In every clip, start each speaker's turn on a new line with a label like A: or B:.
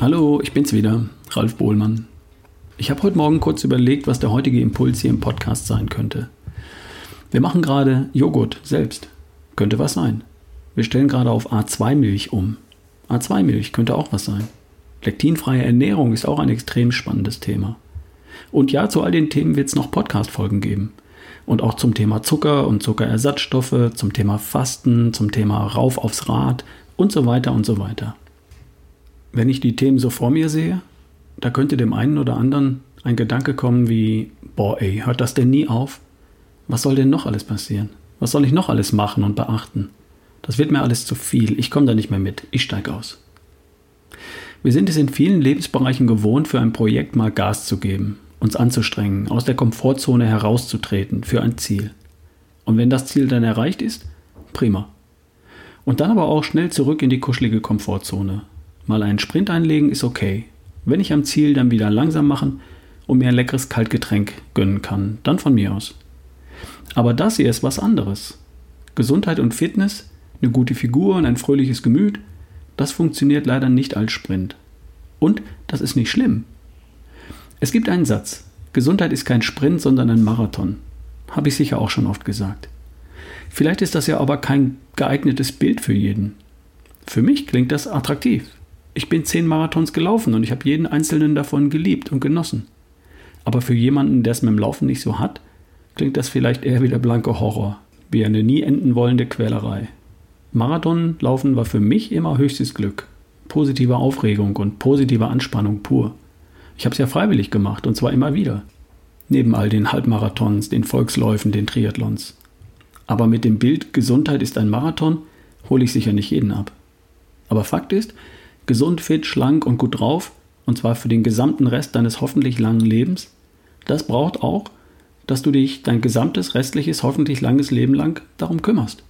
A: Hallo, ich bin's wieder, Ralf Bohlmann. Ich habe heute Morgen kurz überlegt, was der heutige Impuls hier im Podcast sein könnte. Wir machen gerade Joghurt selbst. Könnte was sein. Wir stellen gerade auf A2-Milch um. A2-Milch könnte auch was sein. Lektinfreie Ernährung ist auch ein extrem spannendes Thema. Und ja, zu all den Themen wird es noch Podcast-Folgen geben. Und auch zum Thema Zucker und Zuckerersatzstoffe, zum Thema Fasten, zum Thema Rauf aufs Rad und so weiter und so weiter. Wenn ich die Themen so vor mir sehe, da könnte dem einen oder anderen ein Gedanke kommen wie, boah ey, hört das denn nie auf? Was soll denn noch alles passieren? Was soll ich noch alles machen und beachten? Das wird mir alles zu viel, ich komme da nicht mehr mit, ich steige aus. Wir sind es in vielen Lebensbereichen gewohnt, für ein Projekt mal Gas zu geben, uns anzustrengen, aus der Komfortzone herauszutreten für ein Ziel. Und wenn das Ziel dann erreicht ist, prima. Und dann aber auch schnell zurück in die kuschelige Komfortzone. Mal einen Sprint einlegen ist okay. Wenn ich am Ziel dann wieder langsam machen und mir ein leckeres Kaltgetränk gönnen kann, dann von mir aus. Aber das hier ist was anderes. Gesundheit und Fitness, eine gute Figur und ein fröhliches Gemüt, das funktioniert leider nicht als Sprint. Und das ist nicht schlimm. Es gibt einen Satz. Gesundheit ist kein Sprint, sondern ein Marathon. Habe ich sicher auch schon oft gesagt. Vielleicht ist das ja aber kein geeignetes Bild für jeden. Für mich klingt das attraktiv. Ich bin zehn Marathons gelaufen und ich habe jeden einzelnen davon geliebt und genossen. Aber für jemanden, der es mit dem Laufen nicht so hat, klingt das vielleicht eher wie der blanke Horror, wie eine nie enden wollende Quälerei. Marathonlaufen war für mich immer höchstes Glück, positive Aufregung und positive Anspannung pur. Ich habe es ja freiwillig gemacht und zwar immer wieder. Neben all den Halbmarathons, den Volksläufen, den Triathlons. Aber mit dem Bild Gesundheit ist ein Marathon hole ich sicher nicht jeden ab. Aber Fakt ist, gesund, fit, schlank und gut drauf, und zwar für den gesamten Rest deines hoffentlich langen Lebens, das braucht auch, dass du dich dein gesamtes restliches, hoffentlich langes Leben lang darum kümmerst.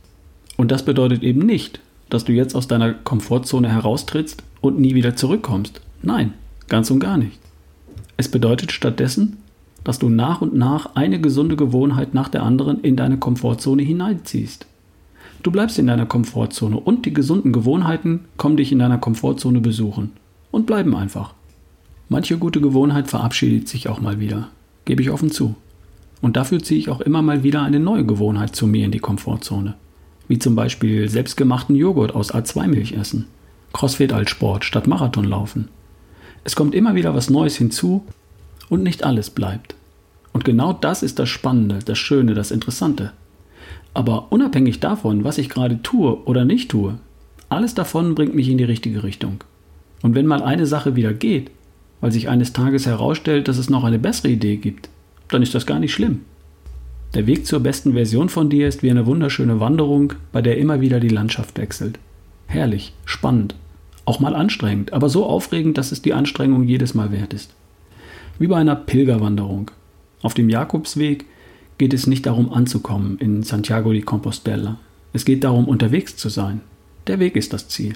A: Und das bedeutet eben nicht, dass du jetzt aus deiner Komfortzone heraustrittst und nie wieder zurückkommst. Nein, ganz und gar nicht. Es bedeutet stattdessen, dass du nach und nach eine gesunde Gewohnheit nach der anderen in deine Komfortzone hineinziehst. Du bleibst in deiner Komfortzone und die gesunden Gewohnheiten kommen dich in deiner Komfortzone besuchen und bleiben einfach. Manche gute Gewohnheit verabschiedet sich auch mal wieder, gebe ich offen zu. Und dafür ziehe ich auch immer mal wieder eine neue Gewohnheit zu mir in die Komfortzone. Wie zum Beispiel selbstgemachten Joghurt aus A2-Milch essen, Crossfit als Sport statt Marathon laufen, es kommt immer wieder was Neues hinzu und nicht alles bleibt. Und genau das ist das Spannende, das Schöne, das Interessante. Aber unabhängig davon, was ich gerade tue oder nicht tue, alles davon bringt mich in die richtige Richtung. Und wenn mal eine Sache wieder geht, weil sich eines Tages herausstellt, dass es noch eine bessere Idee gibt, dann ist das gar nicht schlimm. Der Weg zur besten Version von dir ist wie eine wunderschöne Wanderung, bei der immer wieder die Landschaft wechselt. Herrlich, spannend auch mal anstrengend, aber so aufregend, dass es die Anstrengung jedes Mal wert ist. Wie bei einer Pilgerwanderung. Auf dem Jakobsweg geht es nicht darum anzukommen in Santiago de Compostela. Es geht darum, unterwegs zu sein. Der Weg ist das Ziel.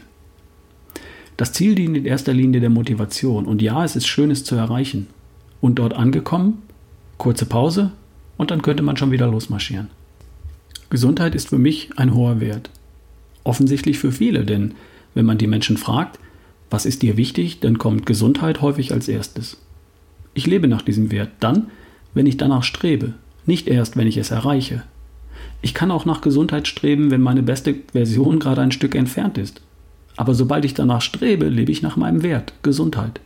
A: Das Ziel dient in erster Linie der Motivation und ja, es ist schön, es zu erreichen. Und dort angekommen, kurze Pause und dann könnte man schon wieder losmarschieren. Gesundheit ist für mich ein hoher Wert. Offensichtlich für viele, denn wenn man die Menschen fragt, was ist dir wichtig, dann kommt Gesundheit häufig als erstes. Ich lebe nach diesem Wert dann, wenn ich danach strebe, nicht erst, wenn ich es erreiche. Ich kann auch nach Gesundheit streben, wenn meine beste Version gerade ein Stück entfernt ist. Aber sobald ich danach strebe, lebe ich nach meinem Wert, Gesundheit.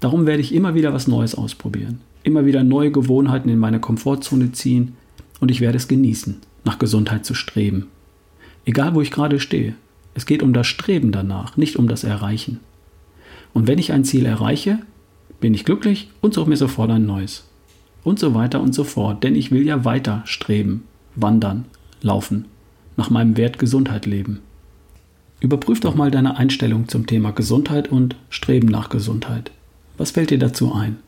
A: Darum werde ich immer wieder was Neues ausprobieren, immer wieder neue Gewohnheiten in meine Komfortzone ziehen und ich werde es genießen, nach Gesundheit zu streben. Egal wo ich gerade stehe, es geht um das Streben danach, nicht um das Erreichen. Und wenn ich ein Ziel erreiche, bin ich glücklich und suche mir sofort ein neues. Und so weiter und so fort, denn ich will ja weiter streben, wandern, laufen, nach meinem Wert Gesundheit leben. Überprüf doch mal deine Einstellung zum Thema Gesundheit und Streben nach Gesundheit. Was fällt dir dazu ein?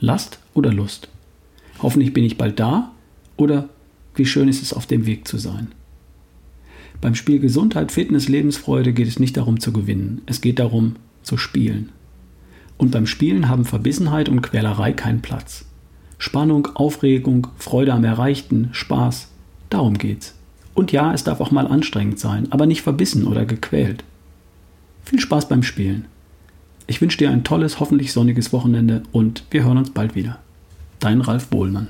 A: Last oder Lust? Hoffentlich bin ich bald da oder wie schön ist es auf dem Weg zu sein? Beim Spiel Gesundheit, Fitness, Lebensfreude geht es nicht darum zu gewinnen, es geht darum zu spielen. Und beim Spielen haben Verbissenheit und Quälerei keinen Platz. Spannung, Aufregung, Freude am Erreichten, Spaß, darum geht's. Und ja, es darf auch mal anstrengend sein, aber nicht verbissen oder gequält. Viel Spaß beim Spielen. Ich wünsche dir ein tolles, hoffentlich sonniges Wochenende und wir hören uns bald wieder. Dein Ralf Bohlmann.